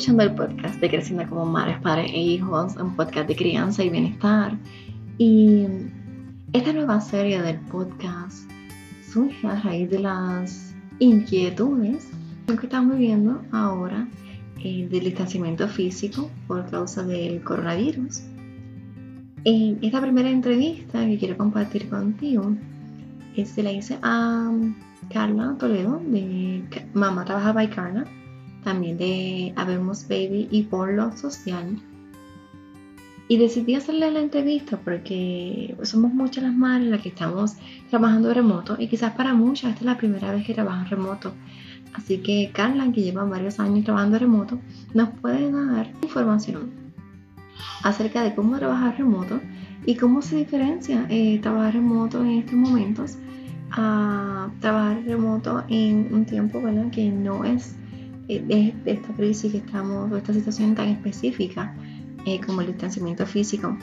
escuchando el podcast de Creciendo como Madres, Padres e Hijos, un podcast de crianza y bienestar. Y esta nueva serie del podcast surge a raíz de las inquietudes que estamos viviendo ahora eh, del distanciamiento físico por causa del coronavirus. En esta primera entrevista que quiero compartir contigo, se la hice a Carla Toledo de Mamá Trabaja by Carla también de Habemos Baby y por lo social. Y decidí hacerle la entrevista porque somos muchas las madres las que estamos trabajando remoto y quizás para muchas esta es la primera vez que trabajan remoto. Así que Carla, que lleva varios años trabajando remoto, nos puede dar información acerca de cómo trabajar remoto y cómo se diferencia eh, trabajar remoto en estos momentos a trabajar remoto en un tiempo que no es de, esta crisis que estamos, o esta situación tan específica eh, como el distanciamiento físico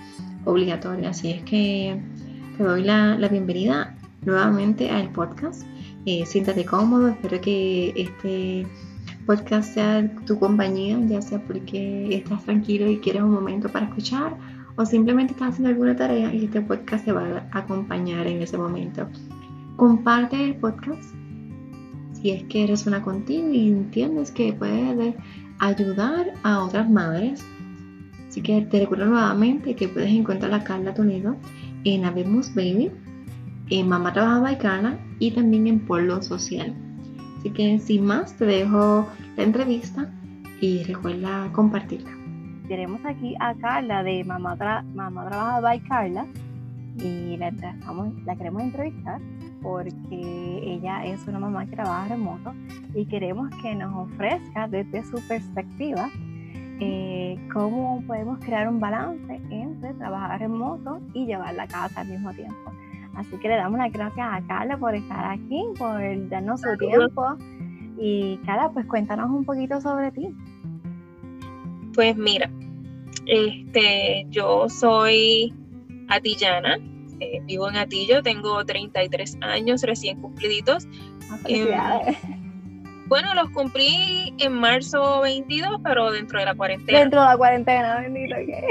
obligatorio. Así es que te doy la, la bienvenida nuevamente al podcast. Eh, siéntate cómodo, espero que este podcast sea tu compañía, ya sea porque estás tranquilo y quieres un momento para escuchar o simplemente estás haciendo alguna tarea y este podcast te va a acompañar en ese momento. Comparte el podcast si es que resuena contigo y entiendes que puede ayudar a otras madres. Así que te recuerdo nuevamente que puedes encontrar a Carla Toledo en Habemos Baby, en Mamá Trabaja by Carla y también en Polo Social. Así que sin más te dejo la entrevista y recuerda compartirla. Tenemos aquí a Carla de Mamá, Trabaja by Carla y la queremos entrevistar porque ella es una mamá que trabaja remoto y queremos que nos ofrezca desde su perspectiva eh, cómo podemos crear un balance entre trabajar remoto y llevar la casa al mismo tiempo. Así que le damos las gracias a Carla por estar aquí, por darnos su tiempo. Y Carla, pues cuéntanos un poquito sobre ti. Pues mira, este, yo soy atillana, eh, vivo en Atillo, tengo 33 años recién cumpliditos. Ah, em, bueno, los cumplí en marzo 22, pero dentro de la cuarentena. Dentro de la cuarentena, bendito que.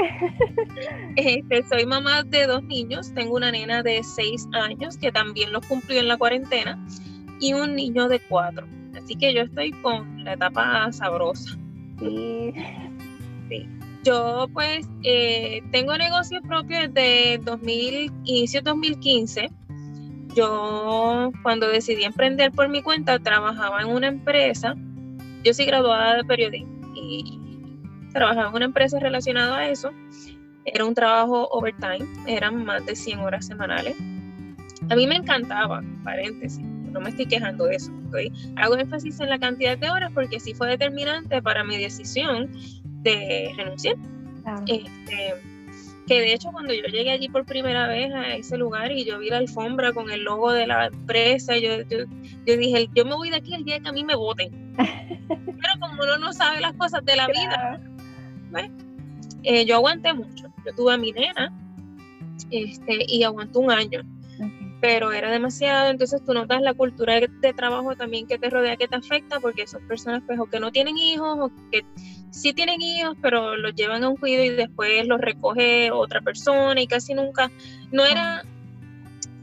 Este, soy mamá de dos niños, tengo una nena de 6 años que también los cumplió en la cuarentena y un niño de 4. Así que yo estoy con la etapa sabrosa. Sí. sí. Yo pues eh, tengo negocio propio desde 2000, inicio 2015. Yo cuando decidí emprender por mi cuenta trabajaba en una empresa. Yo soy graduada de periodismo y trabajaba en una empresa relacionada a eso. Era un trabajo overtime, eran más de 100 horas semanales. A mí me encantaba, paréntesis, no me estoy quejando de eso. Hago énfasis en la cantidad de horas porque sí fue determinante para mi decisión de renunciar. Este, que de hecho cuando yo llegué allí por primera vez a ese lugar y yo vi la alfombra con el logo de la empresa, yo, yo, dije, yo me voy de aquí el día que a mí me voten. Pero como uno no sabe las cosas de la vida, eh, yo aguanté mucho. Yo tuve a mi nena este, y aguanté un año. Pero era demasiado, entonces tú notas la cultura de, trabajo también que te rodea, que te afecta, porque son personas pues, o que no tienen hijos o que sí tienen hijos, pero los llevan a un cuido y después los recoge otra persona y casi nunca, no era,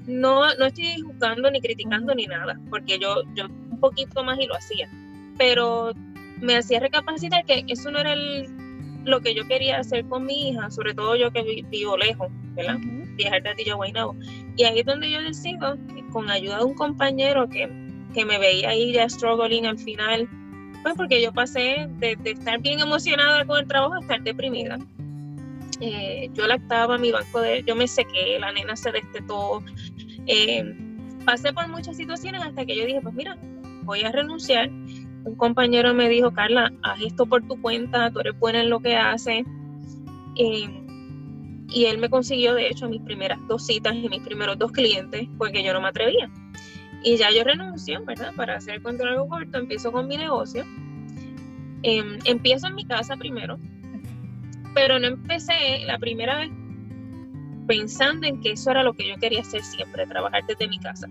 no, no estoy juzgando ni criticando ni nada, porque yo, yo un poquito más y lo hacía, pero me hacía recapacitar que eso no era lo que yo quería hacer con mi hija, sobre todo yo que vivo lejos, ¿verdad? Viajar de Atillo a Guaynabo. Y ahí es donde yo decido, con ayuda de un compañero que, que me veía ahí ya struggling al final, pues porque yo pasé de, estar bien emocionada con el trabajo a estar deprimida. Eh, yo lactaba mi banco de, yo me sequé, la nena se destetó. Eh, pasé por muchas situaciones hasta que yo dije, pues mira, voy a renunciar. Un compañero me dijo, Carla, haz esto por tu cuenta, tú eres buena en lo que haces. Eh, y él me consiguió, de hecho, mis primeras dos citas y mis primeros dos clientes porque yo no me atrevía. Y ya yo renuncio, ¿verdad? Para hacer el control algo corto, empiezo con mi negocio. Em, empiezo en mi casa primero, pero no empecé la primera vez pensando en que eso era lo que yo quería hacer siempre, trabajar desde mi casa.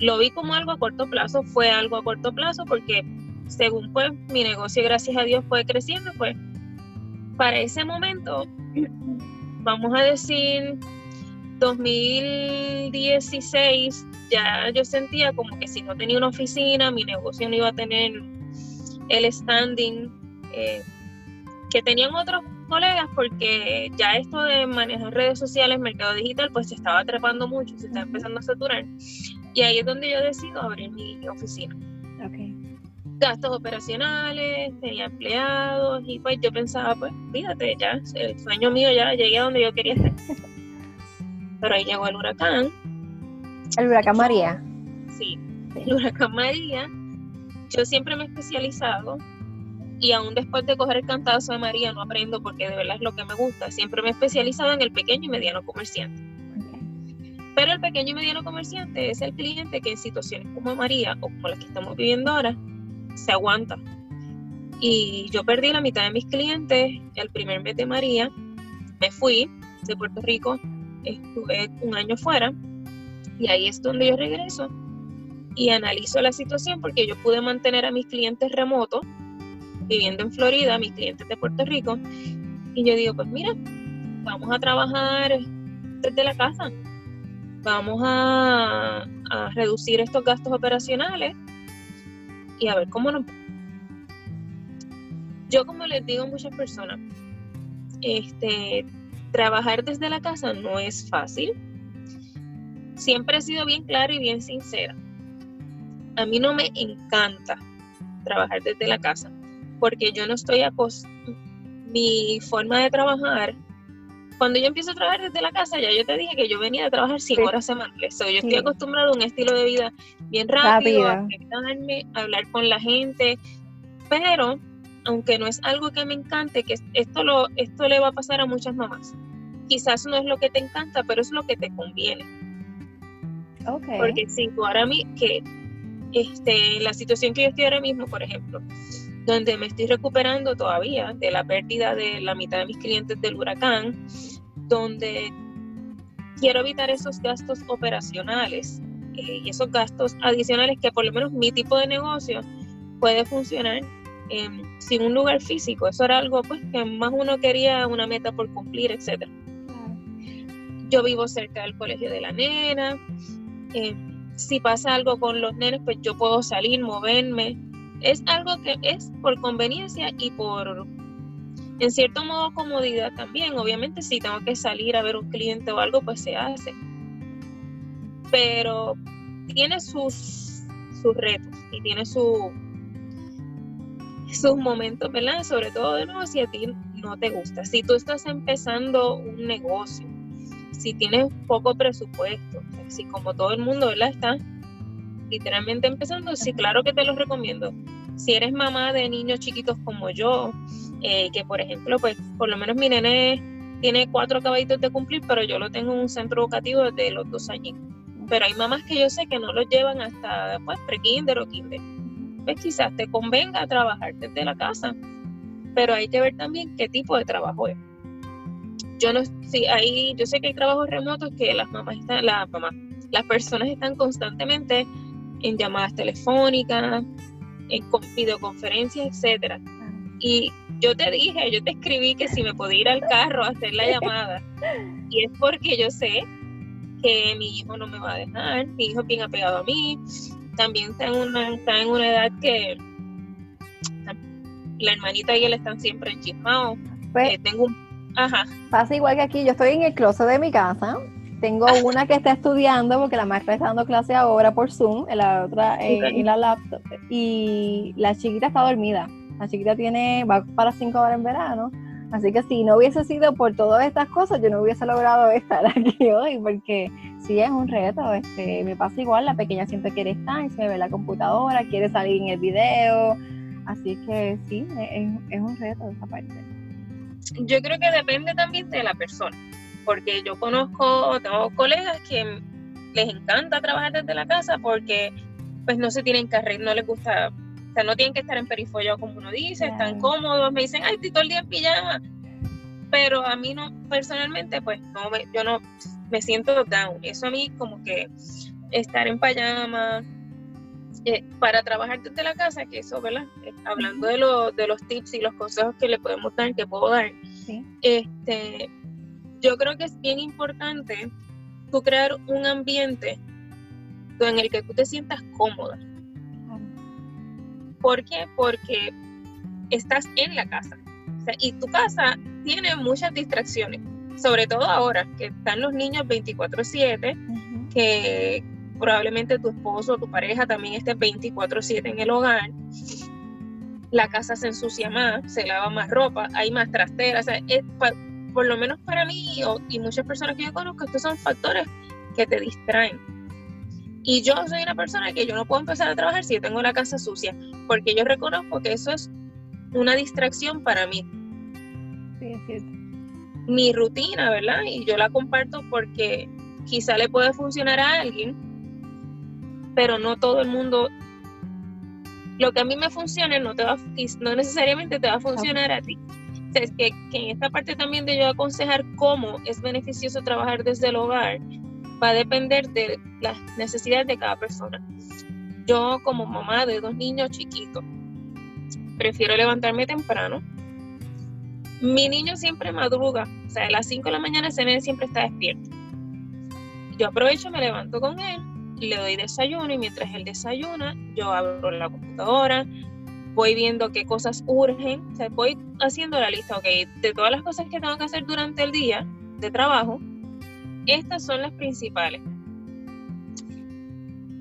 Lo vi como algo a corto plazo, fue algo a corto plazo porque según pues mi negocio, gracias a Dios, fue creciendo, pues para ese momento, vamos a decir 2016, ya yo sentía como que si no tenía una oficina, mi negocio no iba a tener el standing eh, que tenían otros colegas porque ya esto de manejar redes sociales, mercado digital, pues se estaba trepando mucho, se estaba empezando a saturar. Y ahí es donde yo decido abrir mi oficina. Gastos operacionales, tenía empleados y pues yo pensaba, pues fíjate, ya el sueño mío ya llegué a donde yo quería estar. Pero ahí llegó el huracán. ¿El huracán María? Sí, el huracán María. Yo siempre me he especializado y aún después de coger el cantazo de María no aprendo porque de verdad es lo que me gusta. Siempre me he especializado en el pequeño y mediano comerciante. Pero el pequeño y mediano comerciante es el cliente que en situaciones como María o como las que estamos viviendo ahora se aguanta. Y yo perdí la mitad de mis clientes el primer mes de María. Me fui de Puerto Rico, estuve un año fuera y ahí es donde yo regreso y analizo la situación porque yo pude mantener a mis clientes remotos viviendo en Florida, mis clientes de Puerto Rico, y yo digo, pues mira, vamos a trabajar desde la casa, vamos a, reducir estos gastos operacionales y a ver cómo nos... Yo como les digo a muchas personas, este, trabajar desde la casa no es fácil. Siempre he sido bien clara y bien sincera. A mí no me encanta trabajar desde la casa porque yo no estoy acostumbrada, mi forma de trabajar, cuando yo empiezo a trabajar desde la casa, ya yo te dije que yo venía de trabajar 100 horas semanales, yo estoy acostumbrado a un estilo de vida bien rápido, a a hablar con la gente, pero aunque no es algo que me encante, que esto, lo, esto le va a pasar a muchas mamás. Quizás no es lo que te encanta, pero es lo que te conviene. Okay. Porque si tú ahora mí, que este, la situación que yo estoy ahora mismo, por ejemplo, donde me estoy recuperando todavía de la pérdida de la mitad de mis clientes del huracán, donde quiero evitar esos gastos operacionales eh, y esos gastos adicionales que por lo menos mi tipo de negocio puede funcionar sin un lugar físico. Eso era algo pues que más uno quería una meta por cumplir, etc. Yo vivo cerca del colegio de la nena. Em, si pasa algo con los nenes, pues yo puedo salir, moverme, es algo que es por conveniencia y por, en cierto modo, comodidad también. Obviamente, si tengo que salir a ver un cliente o algo, pues se hace. Pero tiene sus, sus retos y tiene su, sus momentos, ¿verdad? Sobre todo de nuevo si a ti no te gusta. Si tú estás empezando un negocio, si tienes poco presupuesto, si como todo el mundo, ¿verdad? Está literalmente empezando, sí, claro que te lo recomiendo. Si eres mamá de niños chiquitos como yo, eh, que por ejemplo, pues por lo menos mi nene tiene cuatro caballitos de cumplir, pero yo lo tengo en un centro educativo desde los dos años. Pero hay mamás que yo sé que no lo llevan hasta pues pre-kinder o kinder. Pues quizás te convenga trabajar desde la casa, pero hay que ver también qué tipo de trabajo es. Yo no, sí, ahí, yo sé que hay trabajos remotos que las mamás están, las mamás, las personas están constantemente en llamadas telefónicas, en videoconferencias, etcétera. Y yo te dije, yo te escribí que si me podía ir al carro a hacer la llamada. Y es porque yo sé que mi hijo no me va a dejar, mi hijo es bien apegado a mí, también está en una, está en una edad que la hermanita y él están siempre enchismados. Pues, eh, tengo un... Ajá. Pasa igual que aquí, yo estoy en el closet de mi casa tengo una que está estudiando porque la maestra está dando clase ahora por Zoom, en la otra en, la laptop. Y la chiquita está dormida. La chiquita tiene, va para cinco horas en verano. Así que si no hubiese sido por todas estas cosas, yo no hubiese logrado estar aquí hoy, porque sí es un reto. Este, me pasa igual, la pequeña siempre quiere estar, se ve la computadora, quiere salir en el video. Así que sí, es, es un reto esa parte. Yo creo que depende también de la persona porque yo conozco, tengo colegas que les encanta trabajar desde la casa porque pues no se tienen que no les gusta, o sea, no tienen que estar en perifollo como uno dice, están cómodos, me dicen, ay, estoy todo el día en pijama, pero a mí no, personalmente, pues no, me, yo no me siento down, eso a mí como que estar en pijama, eh, para trabajar desde la casa, que eso, ¿verdad? Eh, hablando de, lo, de los tips y los consejos que le podemos dar, que puedo dar, este, yo creo que es bien importante tú crear un ambiente en el que tú te sientas cómoda. ¿Por qué? Porque estás en la casa. y tu casa tiene muchas distracciones, sobre todo ahora que están los niños 24/7, que probablemente tu esposo o tu pareja también esté 24/7 en el hogar. La casa se ensucia más, se lava más ropa, hay más trasteras. Por lo menos para mí y muchas personas que yo conozco, estos son factores que te distraen. Y yo soy una persona que yo no puedo empezar a trabajar si yo tengo la casa sucia, porque yo reconozco que eso es una distracción para mí. Sí, es cierto. Mi rutina, ¿verdad? Y yo la comparto porque quizá le puede funcionar a alguien, pero no todo el mundo. Lo que a mí me funcione no, te va, no necesariamente te va a funcionar a ti. Es que, en esta parte también de yo aconsejar cómo es beneficioso trabajar desde el hogar, va a depender de las necesidades de cada persona. Yo como mamá de dos niños chiquitos, prefiero levantarme temprano. Mi niño siempre madruga, o sea, a las 5 de la mañana ese siempre está despierto. Yo aprovecho, me levanto con él, le doy desayuno y mientras él desayuna, yo abro la computadora, voy viendo qué cosas urgen, o sea, voy haciendo la lista, ok, de todas las cosas que tengo que hacer durante el día de trabajo, estas son las principales.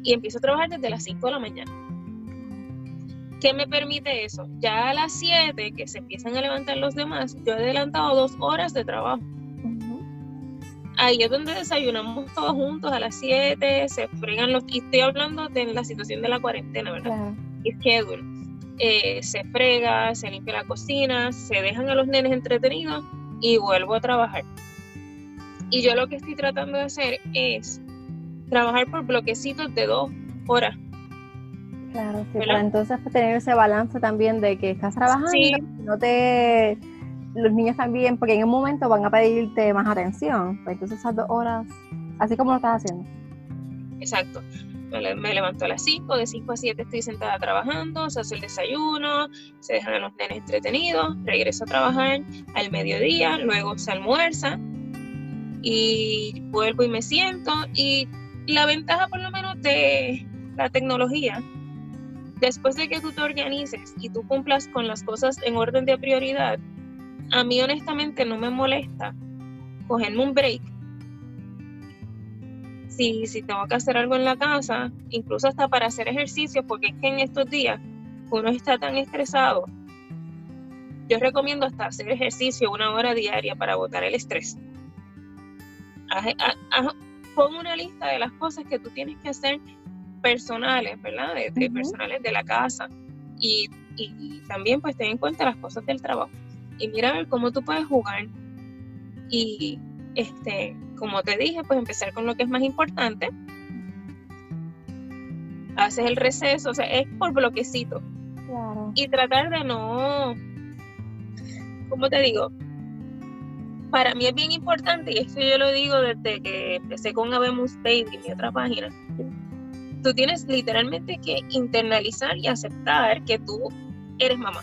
Y empiezo a trabajar desde las 5 de la mañana. ¿Qué me permite eso? Ya a las 7 que se empiezan a levantar los demás, yo he adelantado dos horas de trabajo. Ahí es donde desayunamos todos juntos a las 7, se fregan los... Y estoy hablando de la situación de la cuarentena, ¿verdad? Y schedule. Eh, se frega, se limpia la cocina, se dejan a los nenes entretenidos y vuelvo a trabajar. Y yo lo que estoy tratando de hacer es trabajar por bloquecitos de dos horas. Claro, sí, para entonces tener ese balance también de que estás trabajando, no te los niños también, porque en un momento van a pedirte más atención, pues entonces esas dos horas, así como lo estás haciendo. Exacto. Me, levanto a las 5, de 5 a 7 estoy sentada trabajando, se hace el desayuno, se dejan a los nenes entretenidos, regreso a trabajar al mediodía, luego se almuerza, y vuelvo y me siento. Y la ventaja por lo menos de la tecnología, después de que tú te organices y tú cumplas con las cosas en orden de prioridad, a mí honestamente no me molesta cogerme un break. Si, si tengo que hacer algo en la casa, incluso hasta para hacer ejercicio, porque es que en estos días uno está tan estresado. Yo recomiendo hasta hacer ejercicio una hora diaria para botar el estrés pon una lista de las cosas que tú tienes que hacer personales, ¿verdad? De, personales de la casa. Y, también pues ten en cuenta las cosas del trabajo. Y mira a ver cómo tú puedes jugar. Y este, como te dije, pues empezar con lo que es más importante. Haces el receso, o sea, es por bloquecito. Y tratar de no, ¿cómo te digo? para mí es bien importante, y esto yo lo digo desde que empecé con Abemus Baby, mi otra página, tú tienes literalmente que internalizar y aceptar que tú eres mamá.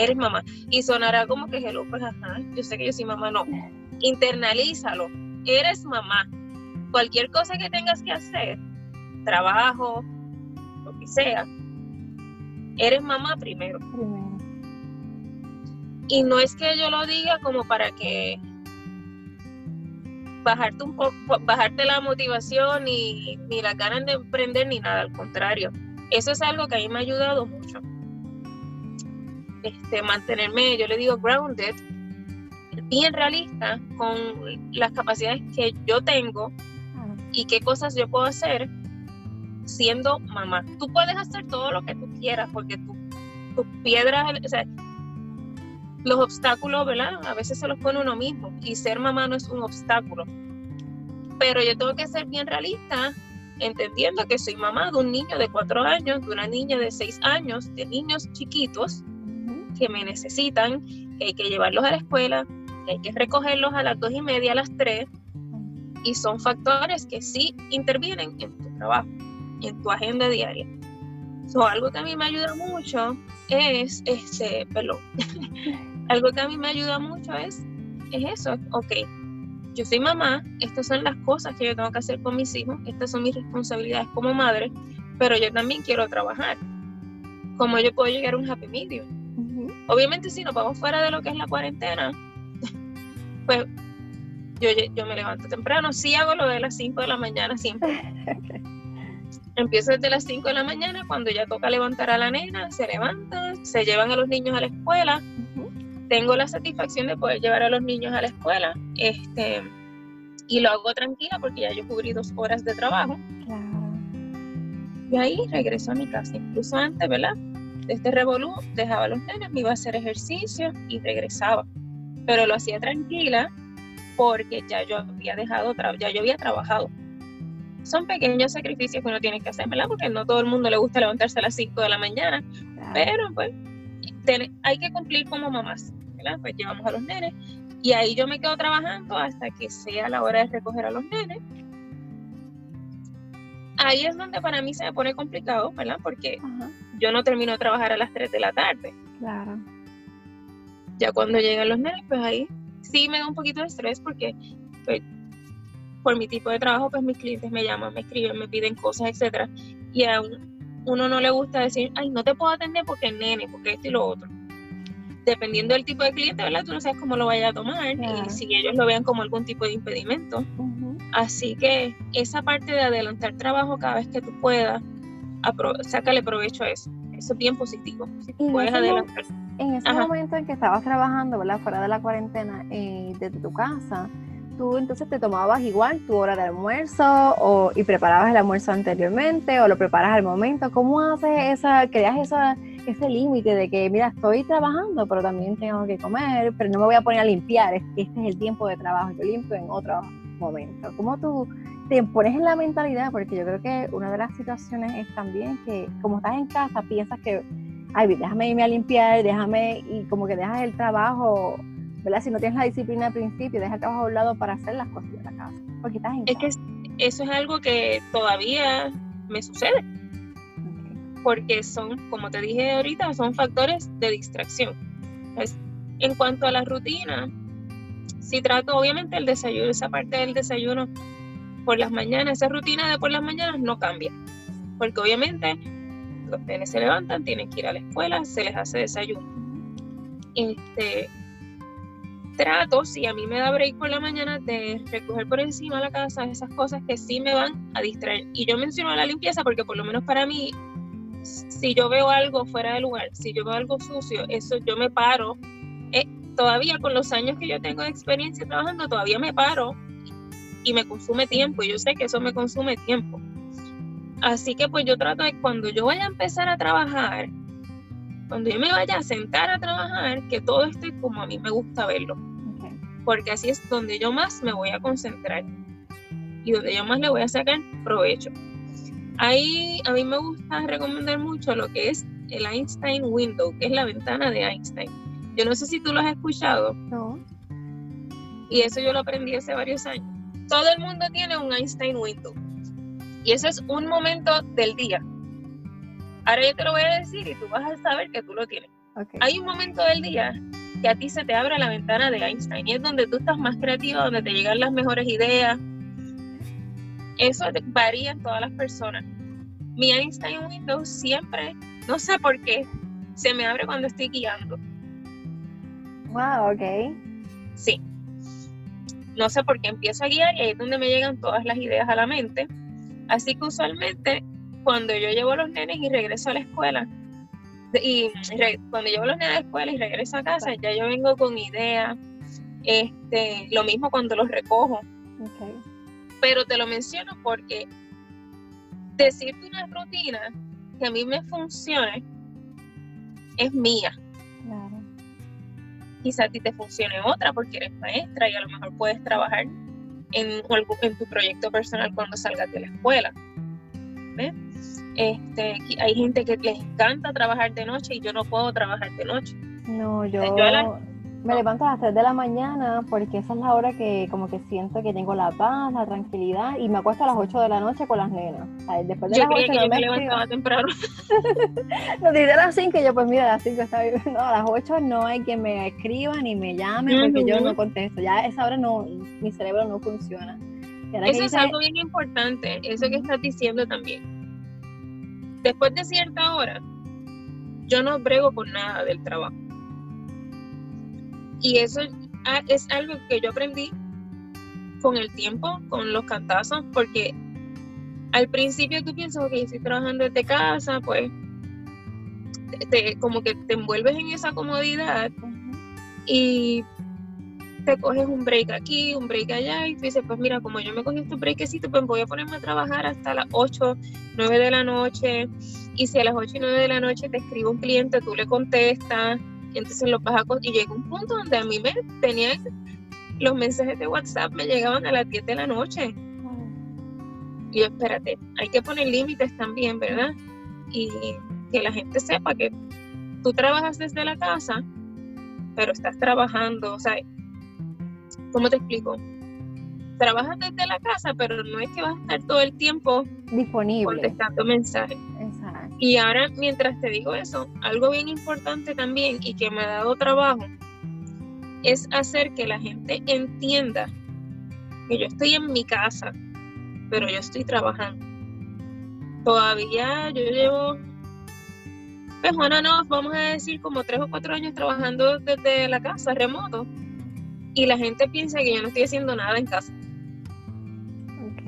Eres mamá. Y sonará como que, hello, pues ajá, yo sé que yo soy mamá, no. Internalízalo. Eres mamá. Cualquier cosa que tengas que hacer, trabajo, lo que sea, eres mamá primero. primero. Y no es que yo lo diga como para que bajarte un poco, bajarte la motivación ni, ni las ganas de emprender ni nada, al contrario. Eso es algo que a mí me ha ayudado mucho. Este, mantenerme, yo le digo grounded, bien realista con las capacidades que yo tengo y qué cosas yo puedo hacer siendo mamá. Tú puedes hacer todo lo que tú quieras porque tus piedras, o sea, los obstáculos, ¿verdad? A veces se los pone uno mismo y ser mamá no es un obstáculo. Pero yo tengo que ser bien realista, entendiendo que soy mamá de un niño de cuatro años, de una niña de seis años, de niños chiquitos que me necesitan, que hay que llevarlos a la escuela, que hay que recogerlos a las dos y media, a las tres, y son factores que sí intervienen en tu trabajo. en tu agenda diaria. So, algo que a mí me ayuda mucho es, este, perdón, algo que a mí me ayuda mucho es, es eso, ok, yo soy mamá, estas son las cosas que yo tengo que hacer con mis hijos, estas son mis responsabilidades como madre, pero yo también quiero trabajar. ¿Cómo yo puedo llegar a un happy medium? Obviamente si nos vamos fuera de lo que es la cuarentena, pues yo, yo me levanto temprano, sí hago lo de las 5 de la mañana siempre. Empiezo desde las 5 de la mañana, cuando ya toca levantar a la nena, se levanta, se llevan a los niños a la escuela. Tengo la satisfacción de poder llevar a los niños a la escuela. Este, y lo hago tranquila porque ya yo cubrí dos horas de trabajo. Y ahí regreso a mi casa. Incluso antes, ¿verdad? Este revolú, dejaba a los nenes, me iba a hacer ejercicio y regresaba. Pero lo hacía tranquila porque ya yo había dejado, ya yo había trabajado. Son pequeños sacrificios que uno tiene que hacer, ¿verdad? Porque no todo el mundo le gusta levantarse a las 5 de la mañana, pero pues hay que cumplir como mamás, ¿verdad? Pues llevamos a los nenes y ahí yo me quedo trabajando hasta que sea la hora de recoger a los nenes. Ahí es donde para mí se me pone complicado, ¿verdad? Porque yo no termino de trabajar a las 3 de la tarde. Claro. Ya cuando llegan los nenes, pues ahí sí me da un poquito de estrés porque pues, por mi tipo de trabajo, pues mis clientes me llaman, me escriben, me piden cosas, etcétera. Y a uno no le gusta decir, ay, no te puedo atender porque es nene, porque esto y lo otro. Dependiendo del tipo de cliente, ¿verdad? Tú no sabes cómo lo vaya a tomar y si ellos lo vean como algún tipo de impedimento. Así que esa parte de adelantar trabajo cada vez que tú puedas, sácale provecho a eso. Eso es bien positivo. Si puedes adelantar. En ese momento en que estabas trabajando, ¿verdad? Fuera de la cuarentena, eh, desde tu casa, tú entonces te tomabas igual tu hora de almuerzo o, y preparabas el almuerzo anteriormente o lo preparas al momento. ¿Cómo haces esa, creas esa, ese límite de que, mira, estoy trabajando, pero también tengo que comer, pero no me voy a poner a limpiar, este es el tiempo de trabajo, yo limpio en otro momento. ¿Cómo tú te pones en la mentalidad? Porque yo creo que una de las situaciones es también que como estás en casa, piensas que ay, déjame irme a limpiar, déjame, y como que dejas el trabajo, ¿verdad? Si no tienes la disciplina al principio, dejas el trabajo a un lado para hacer las cosas de la casa, porque estás en Es que eso es algo que todavía me sucede. Porque son, como te dije ahorita, son factores de distracción. en cuanto a la rutina, si trato, obviamente, el desayuno, esa parte del desayuno por las mañanas, esa rutina de por las mañanas no cambia. Porque obviamente los nenes se levantan, tienen que ir a la escuela, se les hace desayuno. Este, trato, si a mí me da break por la mañana, de recoger por encima la casa esas cosas que sí me van a distraer. Y yo menciono la limpieza porque por lo menos para mí, si yo veo algo fuera de lugar, si yo veo algo sucio, eso yo me paro. Eh, todavía con los años que yo tengo de experiencia trabajando, todavía me paro y me consume tiempo. Y yo sé que eso me consume tiempo. Así que pues yo trato de cuando yo vaya a empezar a trabajar, cuando yo me vaya a sentar a trabajar, que todo esté como a mí me gusta verlo. Porque así es donde yo más me voy a concentrar y donde yo más le voy a sacar provecho. Ahí a mí me gusta recomendar mucho lo que es el Einstein Window, que es la ventana de Einstein. Yo no sé si tú lo has escuchado. No. Y eso yo lo aprendí hace varios años. Todo el mundo tiene un Einstein Window. Y ese es un momento del día. Ahora yo te lo voy a decir y tú vas a saber que tú lo tienes. Hay un momento del día que a ti se te abre la ventana de Einstein y es donde tú estás más creativo, donde te llegan las mejores ideas. Eso varía en todas las personas. Mi Einstein Windows siempre, no sé por qué, se me abre cuando estoy guiando. Wow, ok. Sí. No sé por qué empiezo a guiar y ahí es donde me llegan todas las ideas a la mente Así que usualmente cuando yo llevo a los nenes y regreso a la escuela, y cuando llevo a los nenes a la escuela y regreso a casa, ya yo vengo con ideas, este, lo mismo cuando los recojo. Pero te lo menciono porque decirte una rutina que a mí me funcione es mía. Quizá a ti te funcione otra porque eres maestra y a lo mejor puedes trabajar en, en tu proyecto personal cuando salgas de la escuela. Este, hay gente que les encanta trabajar de noche y yo no puedo trabajar de noche. No, yo, Me levanto a las 3 de la mañana porque esa es la hora que como que siento que tengo la paz, la tranquilidad y me acuesto a las 8 de la noche con las nenas. después de yo las 8 que no yo me, me levantaba temprano. no, a las 5 y yo pues mira, a las 5 está bien. No, a las 8 no hay que me escriba ni me llame porque yo no contesto. Ya a esa hora no, mi cerebro no funciona. Eso es algo bien importante, eso que estás diciendo también. Después de cierta hora, yo no brego por nada del trabajo. Y eso es algo que yo aprendí con el tiempo, con los cantazos, porque al principio tú piensas, ok, estoy trabajando desde casa, pues te, como que te envuelves en esa comodidad y te coges un break aquí, un break allá y tú dices, pues mira, como yo me cogí este breakcito, pues voy a ponerme a trabajar hasta las 8, 9 de la noche y si a las 8 y 9 de la noche te escribe un cliente, tú le contestas, entonces los vas a... Y llega un punto donde a mí me tenían los mensajes de WhatsApp, me llegaban a las 10 de la noche. Y yo, espérate, hay que poner límites también, ¿verdad? Y que la gente sepa que tú trabajas desde la casa, pero estás trabajando, o sea, ¿cómo te explico? Trabajas desde la casa, pero no es que vas a estar todo el tiempo disponible contestando mensajes. Y ahora, mientras te digo eso, algo bien importante también y que me ha dado trabajo es hacer que la gente entienda que yo estoy en mi casa, pero yo estoy trabajando. Todavía yo llevo, pues Juana, no, vamos a decir como tres o cuatro años trabajando desde la casa, remoto, y la gente piensa que yo no estoy haciendo nada en casa.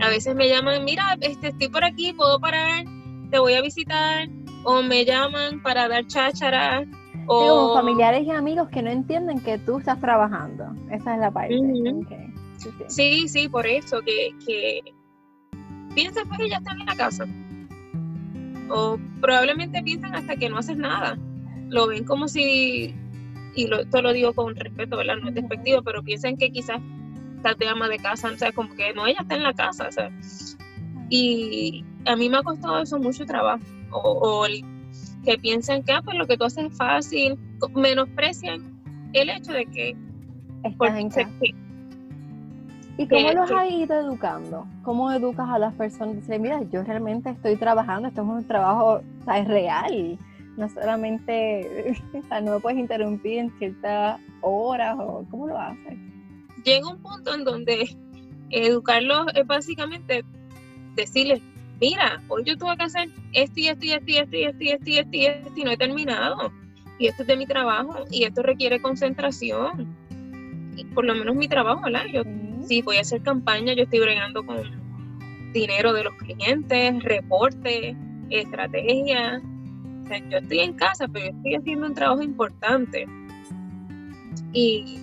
A veces me llaman, mira, este, estoy por aquí, puedo parar, te voy a visitar, o me llaman para dar cháchara, o familiares y amigos que no entienden que tú estás trabajando. Esa es la parte. Sí, sí, por eso, que, que piensan pues que ya están en la casa. O probablemente piensan hasta que no haces nada. Lo ven como si, y lo, esto lo digo con respeto, ¿verdad? No es despectivo, pero piensan que quizás estás de ama de casa, o sea, como que no, ella está en la casa, o sea. Y a mí me ha costado eso mucho trabajo. O, o que piensan que ah, pues lo que tú haces es fácil, menosprecian el hecho de que estás en casa. ¿Y cómo los has ido educando? ¿Cómo educas a las personas? Dice, mira, yo realmente estoy trabajando, esto es un trabajo es real, no solamente, o sea, no me puedes interrumpir en ciertas horas o cómo lo haces. Llega un punto en donde educarlos es básicamente decirles, mira, hoy yo tuve que hacer esto y esto y esto y esto y esto y esto y esto y esto y no he terminado. Y esto es de mi trabajo y esto requiere concentración. Y por lo menos mi trabajo, ¿verdad? Yo, si voy a hacer campaña, yo estoy bregando con dinero de los clientes, reportes, estrategia. O sea, yo estoy en casa, pero yo estoy haciendo un trabajo importante. Y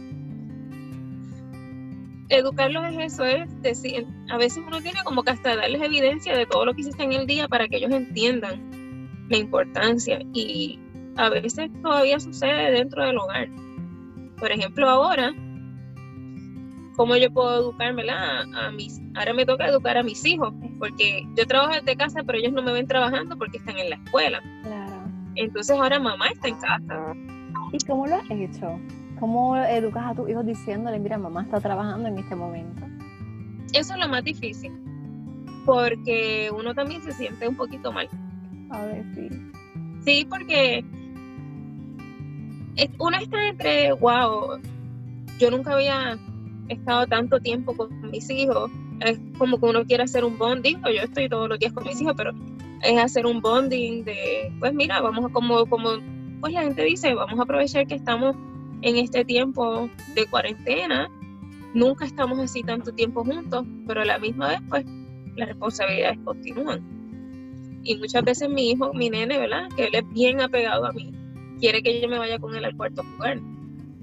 educarlos es eso, es decir, a veces uno tiene como que hasta darles evidencia de todo lo que hiciste en el día para que ellos entiendan la importancia y a veces todavía sucede dentro del hogar. Por ejemplo, ahora, ¿cómo yo puedo educármela a, mis, ahora me toca educar a mis hijos, porque yo trabajo desde casa, pero ellos no me ven trabajando porque están en la escuela. Claro. Entonces ahora mamá está en casa. ¿Y cómo lo has hecho? ¿Cómo educas a tus hijos diciéndole, mira, mamá está trabajando en este momento? Eso es lo más difícil, porque uno también se siente un poquito mal. A ver, sí. Sí, porque uno está entre, wow, yo nunca había estado tanto tiempo con mis hijos. Es como que uno quiere hacer un bonding, yo estoy todos los días con mis hijos, pero es hacer un bonding de, pues mira, vamos a como, como, pues la gente dice, vamos a aprovechar que estamos en este tiempo de cuarentena. Nunca estamos así tanto tiempo juntos, pero a la misma vez, pues, las responsabilidades continúan. Y muchas veces mi hijo, mi nene, ¿verdad? Que él es bien apegado a mí, quiere que yo me vaya con él al cuarto a jugar.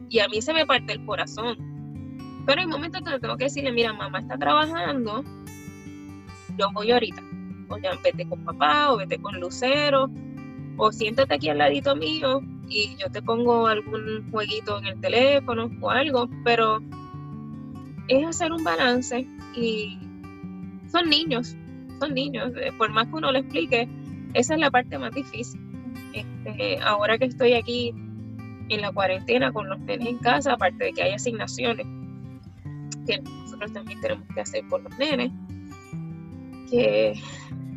Y a mí se me parte el corazón. Pero hay momentos donde tengo que decirle, mira, mamá está trabajando, yo voy ahorita. O ya vete con papá, o vete con Lucero, o siéntate aquí al ladito mío y yo te pongo algún jueguito en el teléfono o algo, pero es hacer un balance y son niños, son niños, eh, por más que uno le explique, esa es la parte más difícil. Este, ahora que estoy aquí en la cuarentena con los nenes en casa, aparte de que hay asignaciones que nosotros también tenemos que hacer por los nenes, que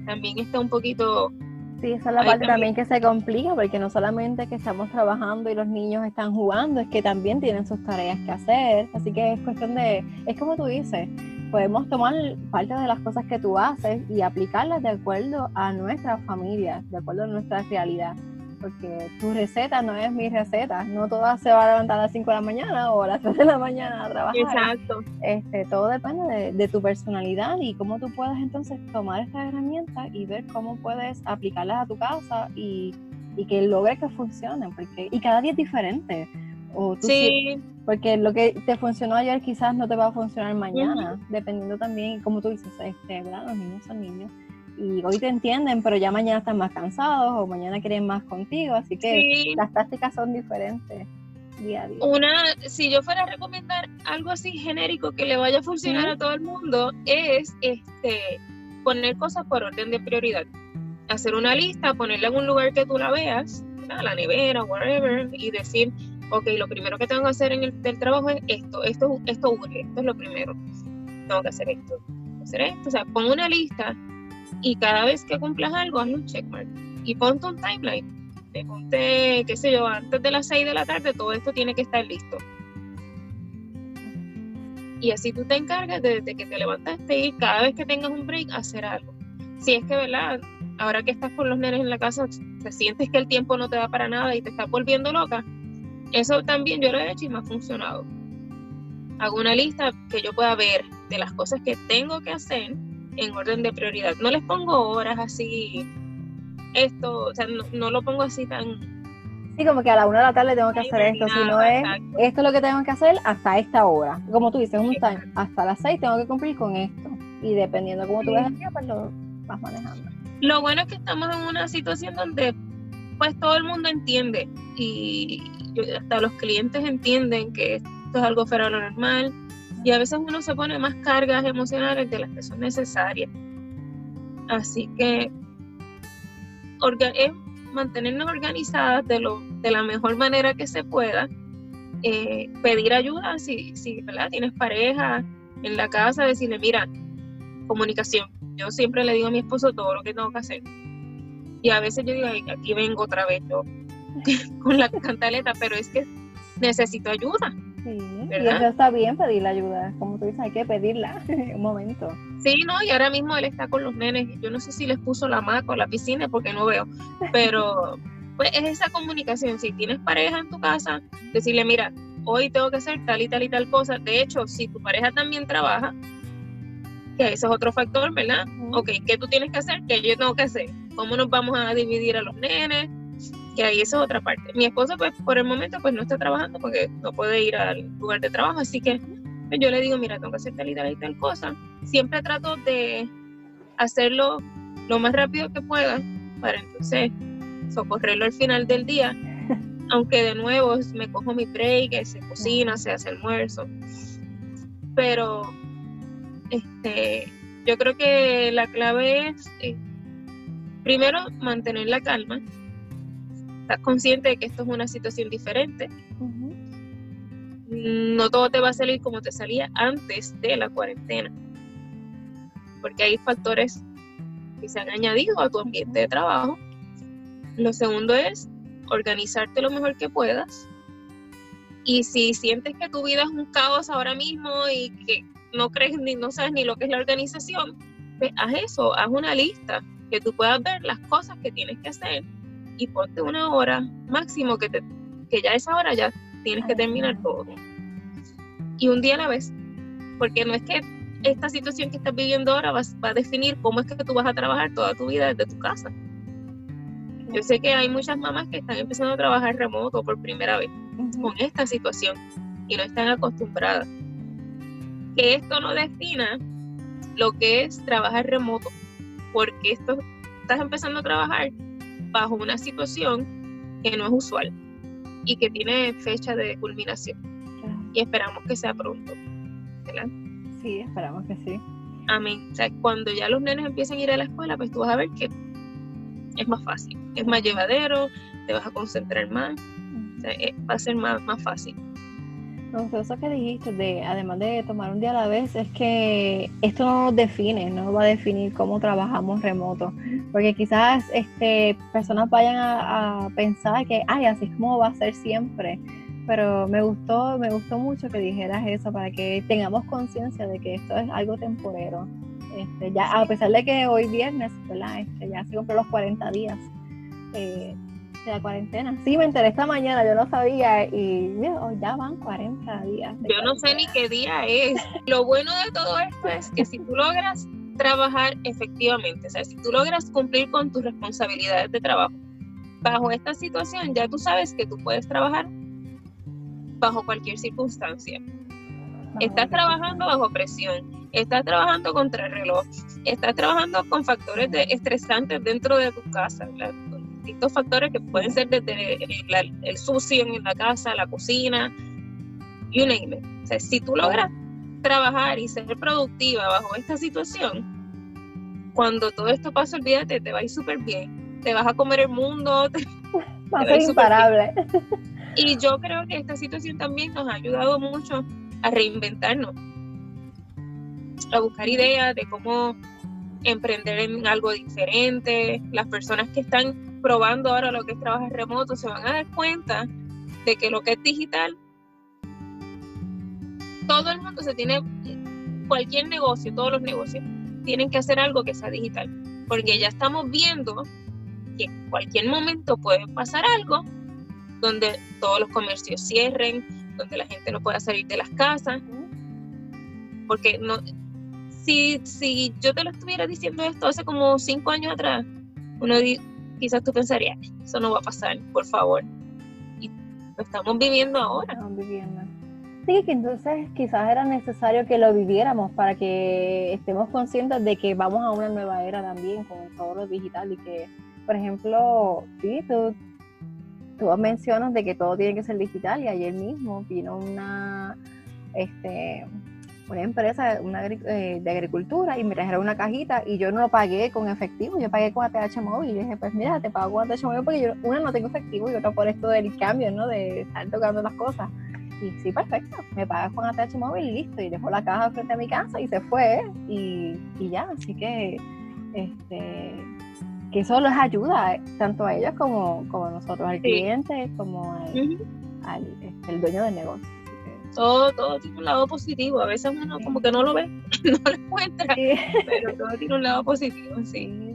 también está un poquito... Sí, esa es la parte también. que se complica, porque no solamente que estamos trabajando y los niños están jugando, es que también tienen sus tareas que hacer, así que es cuestión de, es como tú dices, podemos tomar parte de las cosas que tú haces y aplicarlas de acuerdo a nuestra familia, de acuerdo a nuestra realidad porque tu receta no es mi receta, no todas se van a levantar a las 5 de la mañana o a las 3 de la mañana a trabajar. Exacto. Este, todo depende de, tu personalidad y cómo tú puedes entonces tomar estas herramientas y ver cómo puedes aplicarlas a tu casa y, y que logre que funcionen, porque y cada día es diferente. O sí. porque lo que te funcionó ayer quizás no te va a funcionar mañana, dependiendo también, como tú dices, este, ¿verdad? los niños son niños y hoy te entienden, pero ya mañana están más cansados o mañana quieren más contigo, así que las tácticas son diferentes día a día. Una, si yo fuera a recomendar algo así genérico que le vaya a funcionar a todo el mundo, es este poner cosas por orden de prioridad. Hacer una lista, ponerla en un lugar que tú la veas, la nevera, whatever, y decir, ok, lo primero que tengo que hacer en el trabajo es esto, esto, esto urge, esto es lo primero. Tengo que hacer esto, hacer esto. O sea, pon una lista y cada vez que cumplas algo, hazle un checkmark y ponte un timeline. Te ponte, qué sé yo, antes de las 6 de la tarde todo esto tiene que estar listo. Y así tú te encargas de, desde que te levantaste y cada vez que tengas un break, hacer algo. Si es que, ¿verdad? Ahora que estás con los nenes en la casa, te sientes que el tiempo no te da para nada y te estás volviendo loca, eso también yo lo he hecho y me ha funcionado. Hago una lista que yo pueda ver de las cosas que tengo que hacer en orden de prioridad. No les pongo horas así, esto, o sea, no, lo pongo así tan... Sí, como que a la una de la tarde tengo que hacer esto, si no es, esto es lo que tengo que hacer hasta esta hora. Como tú dices, un time, hasta las seis tengo que cumplir con esto. Y dependiendo de cómo tú ves el día, pues lo vas manejando. Lo bueno es que estamos en una situación donde pues todo el mundo entiende y hasta los clientes entienden que esto es algo fuera de lo normal, y a veces uno se pone más cargas emocionales de las que son necesarias. Así que es mantenernos organizadas de, lo, de la mejor manera que se pueda, eh, pedir ayuda si, si ¿verdad? tienes pareja en la casa, decirle, mira, comunicación. Yo siempre le digo a mi esposo todo lo que tengo que hacer. Y a veces yo digo, aquí vengo otra vez yo con la cantaleta, pero es que necesito ayuda. Sí, y eso está bien pedir la ayuda, como tú dices, hay que pedirla un momento. Sí, no, y ahora mismo él está con los nenes, yo no sé si les puso la maca o la piscina porque no veo, pero pues es esa comunicación, si tienes pareja en tu casa, decirle, mira, hoy tengo que hacer tal y tal y tal cosa, de hecho, si tu pareja también trabaja, que ese es otro factor, ¿verdad? Ok, ¿qué tú tienes que hacer? ¿Qué yo tengo que hacer? ¿Cómo nos vamos a dividir a los nenes? Que ahí esa es otra parte. Mi esposo, pues, por el momento, pues, no está trabajando porque no puede ir al lugar de trabajo, así que pues, yo le digo, mira, tengo que hacer tal y tal y tal cosa. Siempre trato de hacerlo lo más rápido que pueda para entonces socorrerlo al final del día, aunque de nuevo me cojo mi break, se cocina, se hace almuerzo, pero este, yo creo que la clave es eh, primero mantener la calma, estás consciente de que esto es una situación diferente. No todo te va a salir como te salía antes de la cuarentena, porque hay factores que se han añadido a tu ambiente de trabajo. Lo segundo es organizarte lo mejor que puedas. Y si sientes que tu vida es un caos ahora mismo y que no crees ni no sabes ni lo que es la organización, pues haz eso, haz una lista que tú puedas ver las cosas que tienes que hacer y ponte una hora máximo que, te, que ya esa hora ya tienes que terminar todo. Y un día a la vez, porque no es que esta situación que estás viviendo ahora va, va a definir cómo es que tú vas a trabajar toda tu vida desde tu casa. Yo sé que hay muchas mamás que están empezando a trabajar remoto por primera vez con esta situación y no están acostumbradas. Que esto no defina lo que es trabajar remoto, porque esto estás empezando a trabajar bajo una situación que no es usual y que tiene fecha de culminación. Y esperamos que sea pronto. ¿verdad? Sí, esperamos que sí. Amén. O sea, cuando ya los nenes empiecen a ir a la escuela, pues tú vas a ver que es más fácil, es más llevadero, te vas a concentrar más. eh, va a ser más, más fácil. Entonces, eso que dijiste, de, además de tomar un día a la vez, es que esto no nos define, no va a definir cómo trabajamos remoto. Porque quizás este, personas vayan a, a pensar que, ay, así es como va a ser siempre pero me gustó, me gustó mucho que dijeras eso para que tengamos conciencia de que esto es algo temporero. Este, ya, a pesar de que hoy viernes, ¿verdad? Este, ya se cumplió los 40 días eh, de la cuarentena. Sí, me enteré esta mañana, yo no sabía y oh, ya van 40 días. Yo no sé ni qué día es. Lo bueno de todo esto es que si tú logras trabajar efectivamente, o sea, si tú logras cumplir con tus responsabilidades de trabajo, bajo esta situación ya tú sabes que tú puedes trabajar bajo cualquier circunstancia. Estás trabajando bajo presión, estás trabajando contra el reloj, estás trabajando con factores de estresantes dentro de tu casa, distintos factores que pueden ser desde el, sucio en la casa, la cocina, you name it. O sea, si tú logras trabajar y ser productiva bajo esta situación, cuando todo esto pasa, olvídate, te va a ir súper bien. Te vas a comer el mundo. va a ser imparable. Y yo creo que esta situación también nos ha ayudado mucho a reinventarnos, a buscar ideas de cómo emprender en algo diferente. Las personas que están probando ahora lo que es trabajar remoto se van a dar cuenta de que lo que es digital, todo el mundo se tiene, cualquier negocio, todos los negocios, tienen que hacer algo que sea digital, porque ya estamos viendo que en cualquier momento puede pasar algo donde todos los comercios cierren, donde la gente no pueda salir de las casas. Porque no, si, si yo te lo estuviera diciendo esto hace como cinco años atrás, uno quizás tú pensarías, eso no va a pasar, por favor. Y lo estamos viviendo ahora. Estamos viviendo. Sí, que entonces quizás era necesario que lo viviéramos para que estemos conscientes de que vamos a una nueva era también con todo lo digital y que, por ejemplo, sí, tú tú mencionas de que todo tiene que ser digital y ayer mismo vino una, este, una empresa una, eh, de agricultura y me trajeron una cajita y yo no lo pagué con efectivo, yo pagué con ATH móvil y dije, pues mira, te pago con ATH móvil porque yo, una, no tengo efectivo y otra por esto del cambio, ¿no? De estar tocando las cosas. Y sí, perfecto, me pagas con ATH móvil y listo. Y dejó la caja frente a mi casa y se fue y, y ya, así que este que eso les ayuda eh, tanto a ellos como, como nosotros, al cliente, como al, este, el dueño del negocio. Todo, todo tiene un lado positivo. A veces uno como que no lo ve, no lo encuentra, pero todo tiene un lado positivo, sí.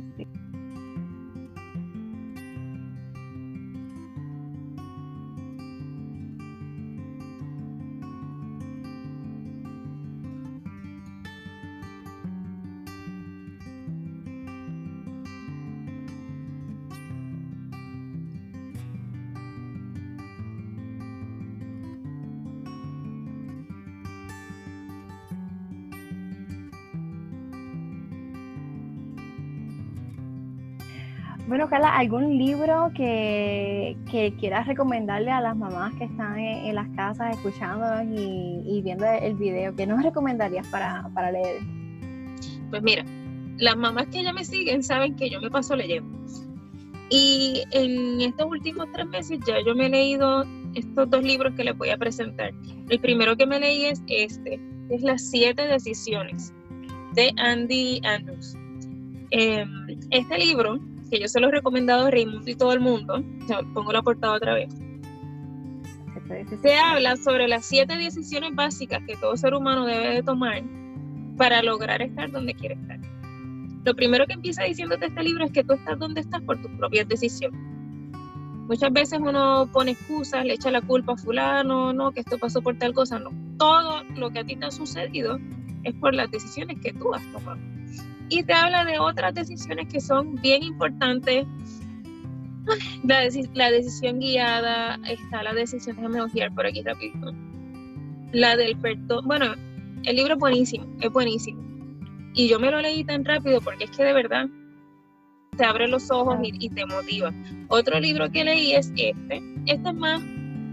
Carla, ¿algún libro que, quieras recomendarle a las mamás que están en, las casas escuchándonos y, viendo el video? ¿Qué nos recomendarías para, leer? Pues mira, las mamás que ya me siguen saben que yo me paso leyendo. Y en estos últimos tres meses ya yo me he leído estos dos libros que les voy a presentar. El primero que me leí es este, es Las siete decisiones de Andy Andrews. Em, este libro que yo se lo he recomendado a Raymond y todo el mundo, pongo la portada otra vez. Se habla sobre las siete decisiones básicas que todo ser humano debe de tomar para lograr estar donde quiere estar. Lo primero que empieza diciéndote este libro es que tú estás donde estás por tus propias decisiones. Muchas veces uno pone excusas, le echa la culpa a fulano, no, que esto pasó por tal cosa, no. Todo lo que a ti te ha sucedido es por las decisiones que tú has tomado y te habla de otras decisiones que son bien importantes. La, la decisión guiada, está la decisión, déjame ojear por aquí rápido. La del perdón, bueno, el libro es buenísimo, es buenísimo. Y yo me lo leí tan rápido porque es que de verdad te abre los ojos y te motiva. Otro libro que leí es este. Este es más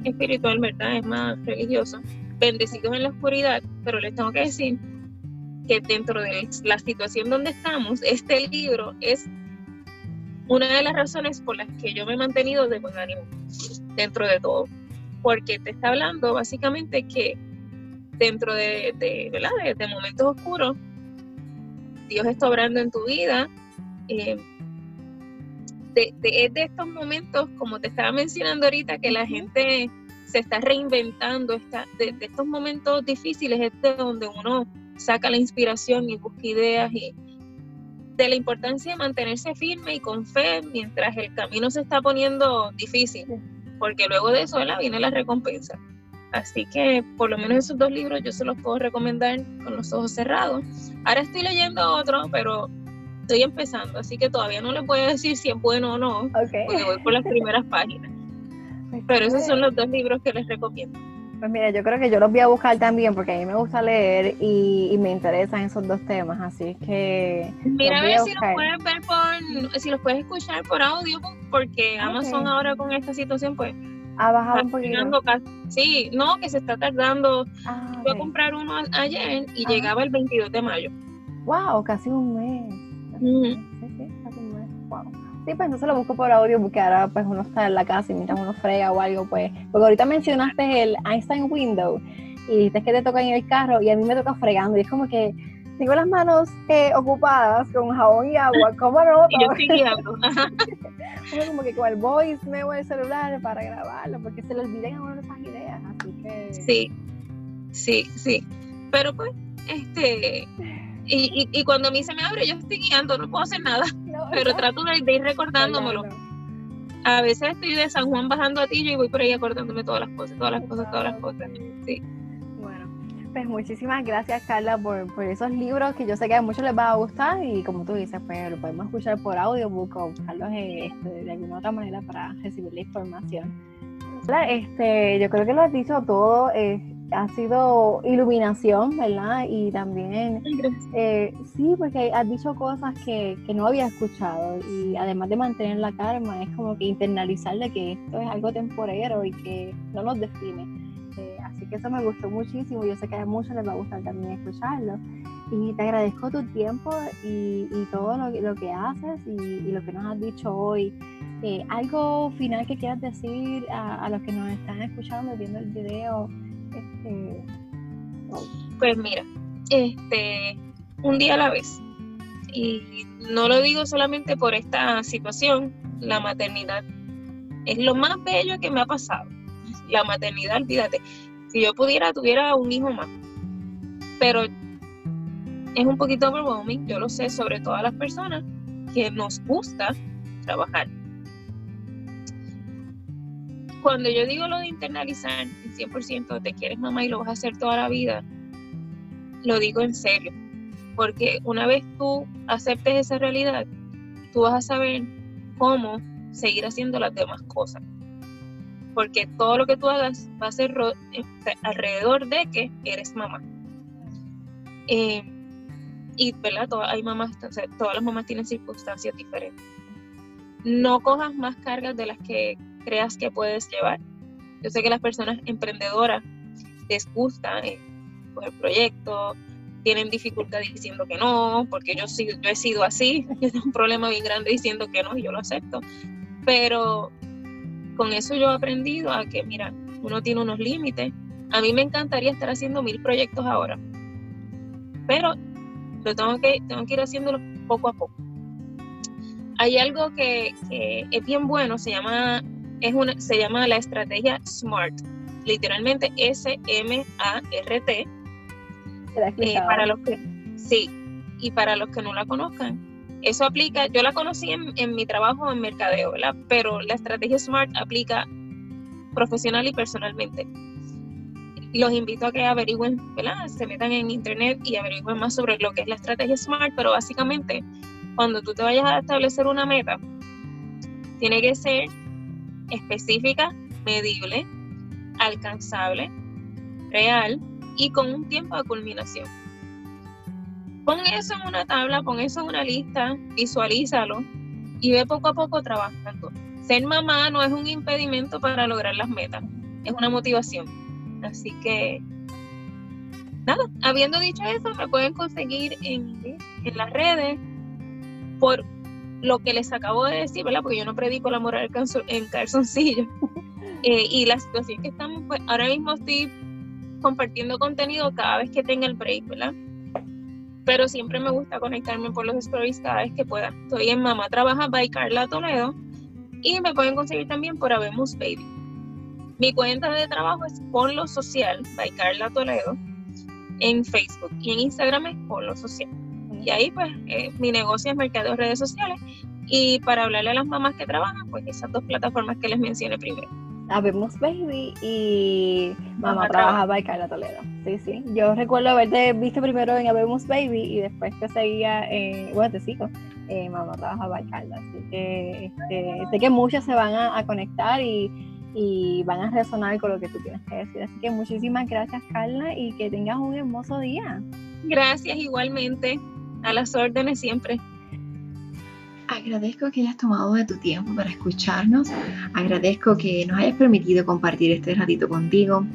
espiritual, ¿verdad? Es más religioso. Bendecidos en la oscuridad, pero les tengo que decir que dentro de la situación donde estamos, este libro es una de las razones por las que yo me he mantenido de buen ánimo dentro de todo. porque te está hablando básicamente que dentro de, de, ¿verdad? de, momentos oscuros, Dios está obrando en tu vida. Eh, de, de, estos momentos, como te estaba mencionando ahorita, que la gente se está reinventando, está, de, estos momentos difíciles es de donde uno saca la inspiración y busca ideas y de la importancia de mantenerse firme y con fe mientras el camino se está poniendo difícil, porque luego de eso viene la recompensa. Así que por lo menos esos dos libros yo se los puedo recomendar con los ojos cerrados. Ahora estoy leyendo otro, pero estoy empezando, así que todavía no les puedo decir si es bueno o no, porque voy por las primeras páginas. Pero esos son los dos libros que les recomiendo. Pues mira, yo creo que yo los voy a buscar también porque a mí me gusta leer y, me interesan esos dos temas, así que... Mira a ver si los puedes ver por, si los puedes escuchar por audio, porque Amazon ahora con esta situación pues... Ha bajado un poquito. Sí, no, que se está tardando. Ah, Fui a comprar uno ayer y llegaba el 22 de mayo. Wow, casi un mes. Sí, sí, casi un mes. Wow. Sí, pues entonces lo busco por audio porque ahora pues uno está en la casa y mientras uno frega o algo, pues. Porque ahorita mencionaste el Einstein Window y dices que te toca en el carro y a mí me toca fregando y es como que tengo las manos eh, ocupadas con jabón y agua, ¿cómo no? y yo estoy guiando. como que con el voice me voy el celular para grabarlo porque se le olviden a uno esas ideas, así que... Sí, sí, sí. Pero pues, este y, y, cuando a mí se me abre, yo estoy guiando, no puedo hacer nada, pero trato de, ir recordándomelo. A veces estoy de San Juan bajando a ti y voy por ahí acordándome todas las cosas, todas las cosas, todas las cosas. Sí. Bueno, pues muchísimas gracias, Carla, por, por esos libros que yo sé que a muchos les va a gustar y como tú dices, pues lo podemos escuchar por audiobook o buscarlos este, de alguna otra manera para recibir la información. Este, yo creo que lo has dicho todo. Eh, ha sido iluminación, ¿verdad? Y también, eh, sí, porque has dicho cosas que, que, no había escuchado y además de mantener la calma, es como que internalizar de que esto es algo temporero y que no nos define. Eh, así que eso me gustó muchísimo, yo sé que a muchos les va a gustar también escucharlo. Y te agradezco tu tiempo y, y todo lo, lo, que haces y, y, lo que nos has dicho hoy. Eh, ¿Algo final que quieras decir a, a los que nos están escuchando, viendo el video? Este, pues mira, este, un día a la vez. Y no lo digo solamente por esta situación, la maternidad es lo más bello que me ha pasado. La maternidad, olvídate, si yo pudiera, tuviera un hijo más. Pero es un poquito overwhelming, yo lo sé, sobre todas las personas que nos gusta trabajar cuando yo digo lo de internalizar, el 100% te quieres mamá y lo vas a hacer toda la vida, lo digo en serio. Porque una vez tú aceptes esa realidad, tú vas a saber cómo seguir haciendo las demás cosas. Porque todo lo que tú hagas va a ser este, alrededor de que eres mamá. Eh, y, ¿verdad? Todas, hay mamás, todas las mamás tienen circunstancias diferentes. No cojas más cargas de las que creas que puedes llevar. Yo sé que las personas emprendedoras les gusta el eh, proyecto, tienen dificultad diciendo que no, porque yo, yo he sido así, tengo un problema bien grande diciendo que no y yo lo acepto. Pero con eso yo he aprendido a que, mira, uno tiene unos límites. A mí me encantaría estar haciendo mil proyectos ahora, pero lo tengo que, tengo que ir haciéndolo poco a poco. Hay algo que es bien bueno, se llama es una, se llama la estrategia SMART, literalmente S-M-A-R-T. Eh, para los que, sí, y para los que no la conozcan, eso aplica, yo la conocí en, mi trabajo en mercadeo, ¿verdad? Pero la estrategia SMART aplica profesional y personalmente. Los invito a que averigüen, ¿verdad? Se metan en internet y averigüen más sobre lo que es la estrategia SMART, pero básicamente cuando tú te vayas a establecer una meta, tiene que ser específica, medible, alcanzable, real y con un tiempo de culminación. Pon eso en una tabla, pon eso en una lista, visualízalo y ve poco a poco trabajando. Ser mamá no es un impedimento para lograr las metas, es una motivación. Así que, nada, habiendo dicho eso, me pueden conseguir en, las redes por lo que les acabo de decir, ¿verdad? Porque yo no predico la moral en calzoncillo. Eh, y la situación que estamos, pues ahora mismo estoy compartiendo contenido cada vez que tenga el break, ¿verdad? Pero siempre me gusta conectarme por los stories cada vez que pueda. Estoy en Mamá Trabaja by Carla Toledo y me pueden conseguir también por Habemos Baby. Mi cuenta de trabajo es Polo Social by Carla Toledo en Facebook y en Instagram es Polo Social. Y ahí pues eh, mi negocio es mercado de redes sociales y para hablarle a las mamás que trabajan, pues esas dos plataformas que les mencioné primero. Habemos Baby y Mamá, Trabaja by Carla Toledo. Sí, sí. Yo recuerdo haberte visto primero en Habemos Baby y después te seguía, eh, bueno, te sigo, eh, Mamá Trabaja by Carla. Así que este, sé que muchas se van a, conectar y, y, van a resonar con lo que tú tienes que decir. Así que muchísimas gracias, Carla, y que tengas un hermoso día. Gracias, igualmente. A las órdenes siempre. Agradezco que hayas tomado de tu tiempo para escucharnos. Agradezco que nos hayas permitido compartir este ratito contigo.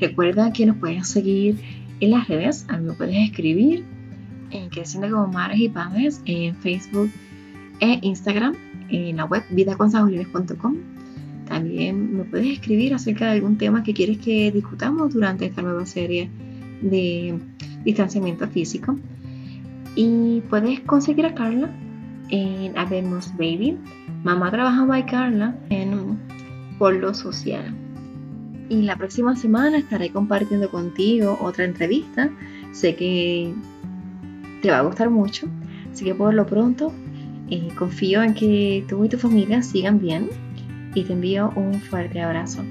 Recuerda que nos puedes seguir en las redes. A mí me puedes escribir en Creciendo como Madres y Padres en Facebook e Instagram, en la web vidaconsajolines.com. También me puedes escribir acerca de algún tema que quieres que discutamos durante esta nueva serie de distanciamiento físico. Y puedes conseguir a Carla en Habemos Baby. Mamá trabaja by Carla en Polo Social. Y la próxima semana estaré compartiendo contigo otra entrevista. Sé que te va a gustar mucho. Así que por lo pronto eh, confío en que tú y tu familia sigan bien. Y te envío un fuerte abrazo.